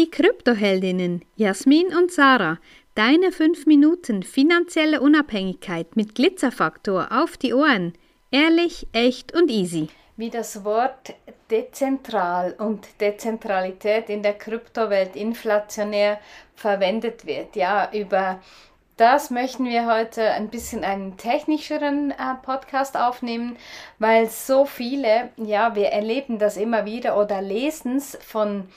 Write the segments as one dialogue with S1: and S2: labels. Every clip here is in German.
S1: die Kryptoheldinnen Jasmin und Sarah. Deine 5 Minuten finanzielle Unabhängigkeit mit Glitzerfaktor auf die Ohren. Ehrlich, echt und easy.
S2: Wie das Wort dezentral und Dezentralität in der Kryptowelt inflationär verwendet wird. Ja, über das möchten wir heute ein bisschen einen technischeren äh, Podcast aufnehmen, weil so viele, ja, wir erleben das immer wieder oder lesen es von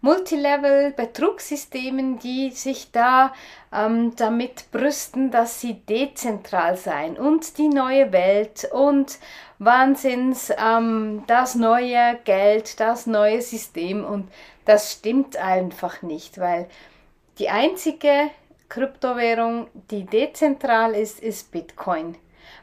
S2: Multilevel-Betrugssystemen, die sich da ähm, damit brüsten, dass sie dezentral seien und die neue Welt und Wahnsinns, ähm, das neue Geld, das neue System und das stimmt einfach nicht, weil die einzige Kryptowährung, die dezentral ist, ist Bitcoin,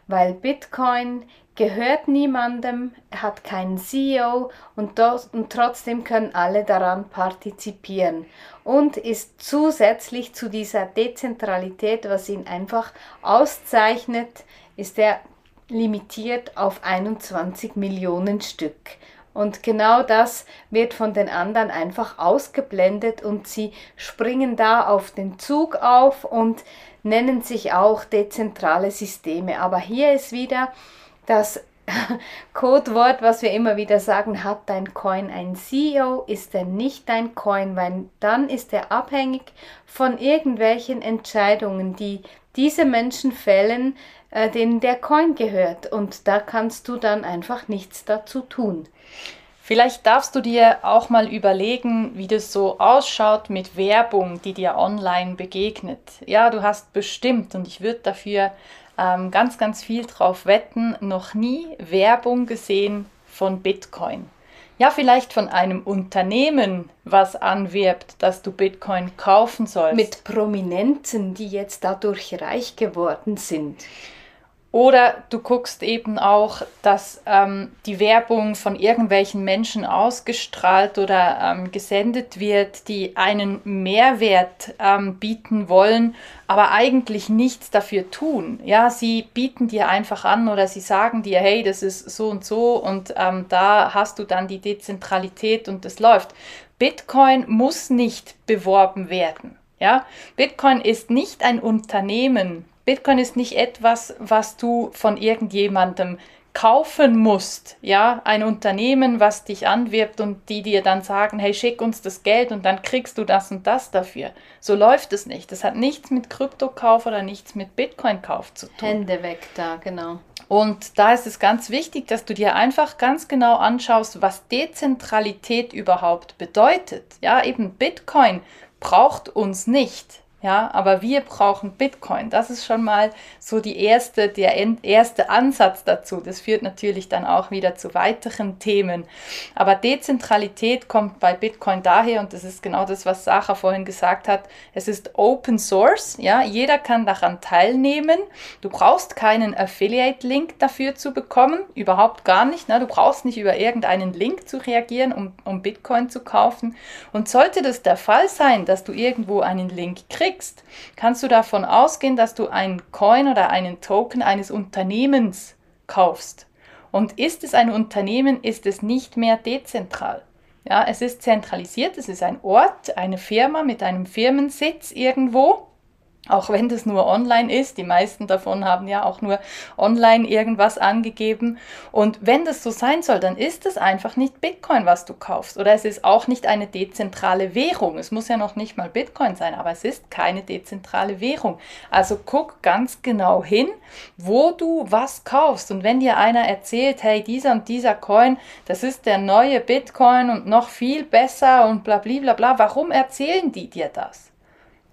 S2: weil Bitcoin gehört niemandem, hat keinen CEO und, und trotzdem können alle daran partizipieren und ist zusätzlich zu dieser Dezentralität, was ihn einfach auszeichnet, ist er limitiert auf 21 Millionen Stück. Und genau das wird von den anderen einfach ausgeblendet und sie springen da auf den Zug auf und nennen sich auch dezentrale Systeme. Aber hier ist wieder das Codewort, was wir immer wieder sagen, hat dein Coin ein CEO, ist er nicht dein Coin, weil dann ist er abhängig von irgendwelchen Entscheidungen, die diese Menschen fällen, äh, denen der Coin gehört. Und da kannst du dann einfach nichts dazu tun.
S3: Vielleicht darfst du dir auch mal überlegen, wie das so ausschaut mit Werbung, die dir online begegnet. Ja, du hast bestimmt, und ich würde dafür ähm, ganz, ganz viel drauf wetten, noch nie Werbung gesehen von Bitcoin. Ja, vielleicht von einem Unternehmen, was anwirbt, dass du Bitcoin kaufen sollst.
S2: Mit Prominenten, die jetzt dadurch reich geworden sind.
S3: Oder du guckst eben auch, dass ähm, die Werbung von irgendwelchen Menschen ausgestrahlt oder ähm, gesendet wird, die einen Mehrwert ähm, bieten wollen, aber eigentlich nichts dafür tun. Ja, sie bieten dir einfach an oder sie sagen dir, hey, das ist so und so und ähm, da hast du dann die Dezentralität und das läuft. Bitcoin muss nicht beworben werden. Ja, Bitcoin ist nicht ein Unternehmen, Bitcoin ist nicht etwas, was du von irgendjemandem kaufen musst, ja, ein Unternehmen, was dich anwirbt und die dir dann sagen, hey, schick uns das Geld und dann kriegst du das und das dafür. So läuft es nicht. Das hat nichts mit Kryptokauf oder nichts mit Bitcoin-Kauf zu tun.
S2: Hände weg da, genau.
S3: Und da ist es ganz wichtig, dass du dir einfach ganz genau anschaust, was Dezentralität überhaupt bedeutet. Ja, eben Bitcoin braucht uns nicht. Ja, aber wir brauchen Bitcoin. Das ist schon mal so die erste, der erste Ansatz dazu. Das führt natürlich dann auch wieder zu weiteren Themen. Aber Dezentralität kommt bei Bitcoin daher und das ist genau das, was Sacha vorhin gesagt hat. Es ist Open Source. Ja, jeder kann daran teilnehmen. Du brauchst keinen Affiliate-Link dafür zu bekommen. Überhaupt gar nicht. Ne? Du brauchst nicht über irgendeinen Link zu reagieren, um, um Bitcoin zu kaufen. Und sollte das der Fall sein, dass du irgendwo einen Link kriegst, kriegst, kannst du davon ausgehen, dass du einen Coin oder einen Token eines Unternehmens kaufst. Und ist es ein Unternehmen, ist es nicht mehr dezentral. Ja, es ist zentralisiert, es ist ein Ort, eine Firma mit einem Firmensitz irgendwo auch wenn das nur online ist. Die meisten davon haben ja auch nur online irgendwas angegeben. Und wenn das so sein soll, dann ist es einfach nicht Bitcoin, was du kaufst. Oder es ist auch nicht eine dezentrale Währung. Es muss ja noch nicht mal Bitcoin sein, aber es ist keine dezentrale Währung. Also guck ganz genau hin, wo du was kaufst. Und wenn dir einer erzählt, hey, dieser und dieser Coin, das ist der neue Bitcoin und noch viel besser und bla bla bla, warum erzählen die dir das?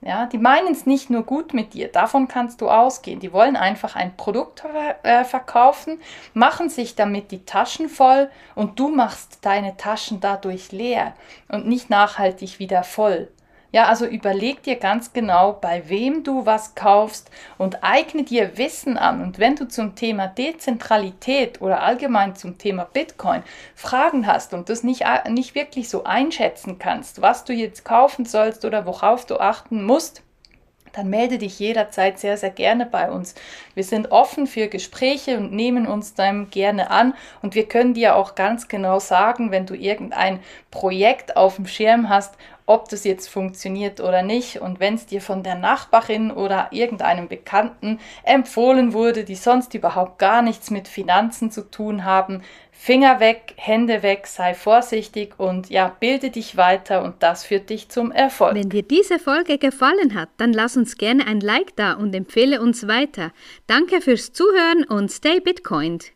S3: Ja, die meinen es nicht nur gut mit dir, davon kannst du ausgehen. Die wollen einfach ein Produkt äh, verkaufen, machen sich damit die Taschen voll und du machst deine Taschen dadurch leer und nicht nachhaltig wieder voll. Ja, also überleg dir ganz genau, bei wem du was kaufst und eigne dir Wissen an. Und wenn du zum Thema Dezentralität oder allgemein zum Thema Bitcoin Fragen hast und das nicht, äh, nicht wirklich so einschätzen kannst, was du jetzt kaufen sollst oder worauf du achten musst, dann melde dich jederzeit sehr, sehr gerne bei uns. Wir sind offen für Gespräche und nehmen uns dann gerne an und wir können dir auch ganz genau sagen, wenn du irgendein Projekt auf dem Schirm hast, ob das jetzt funktioniert oder nicht. Und wenn es dir von der Nachbarin oder irgendeinem Bekannten empfohlen wurde, die sonst überhaupt gar nichts mit Finanzen zu tun haben, Finger weg, Hände weg, sei vorsichtig und ja, bilde dich weiter und das führt dich zum Erfolg.
S2: Wenn dir diese Folge gefallen hat, dann lass uns gerne ein Like da und empfehle uns weiter. Danke fürs Zuhören und stay Bitcoined.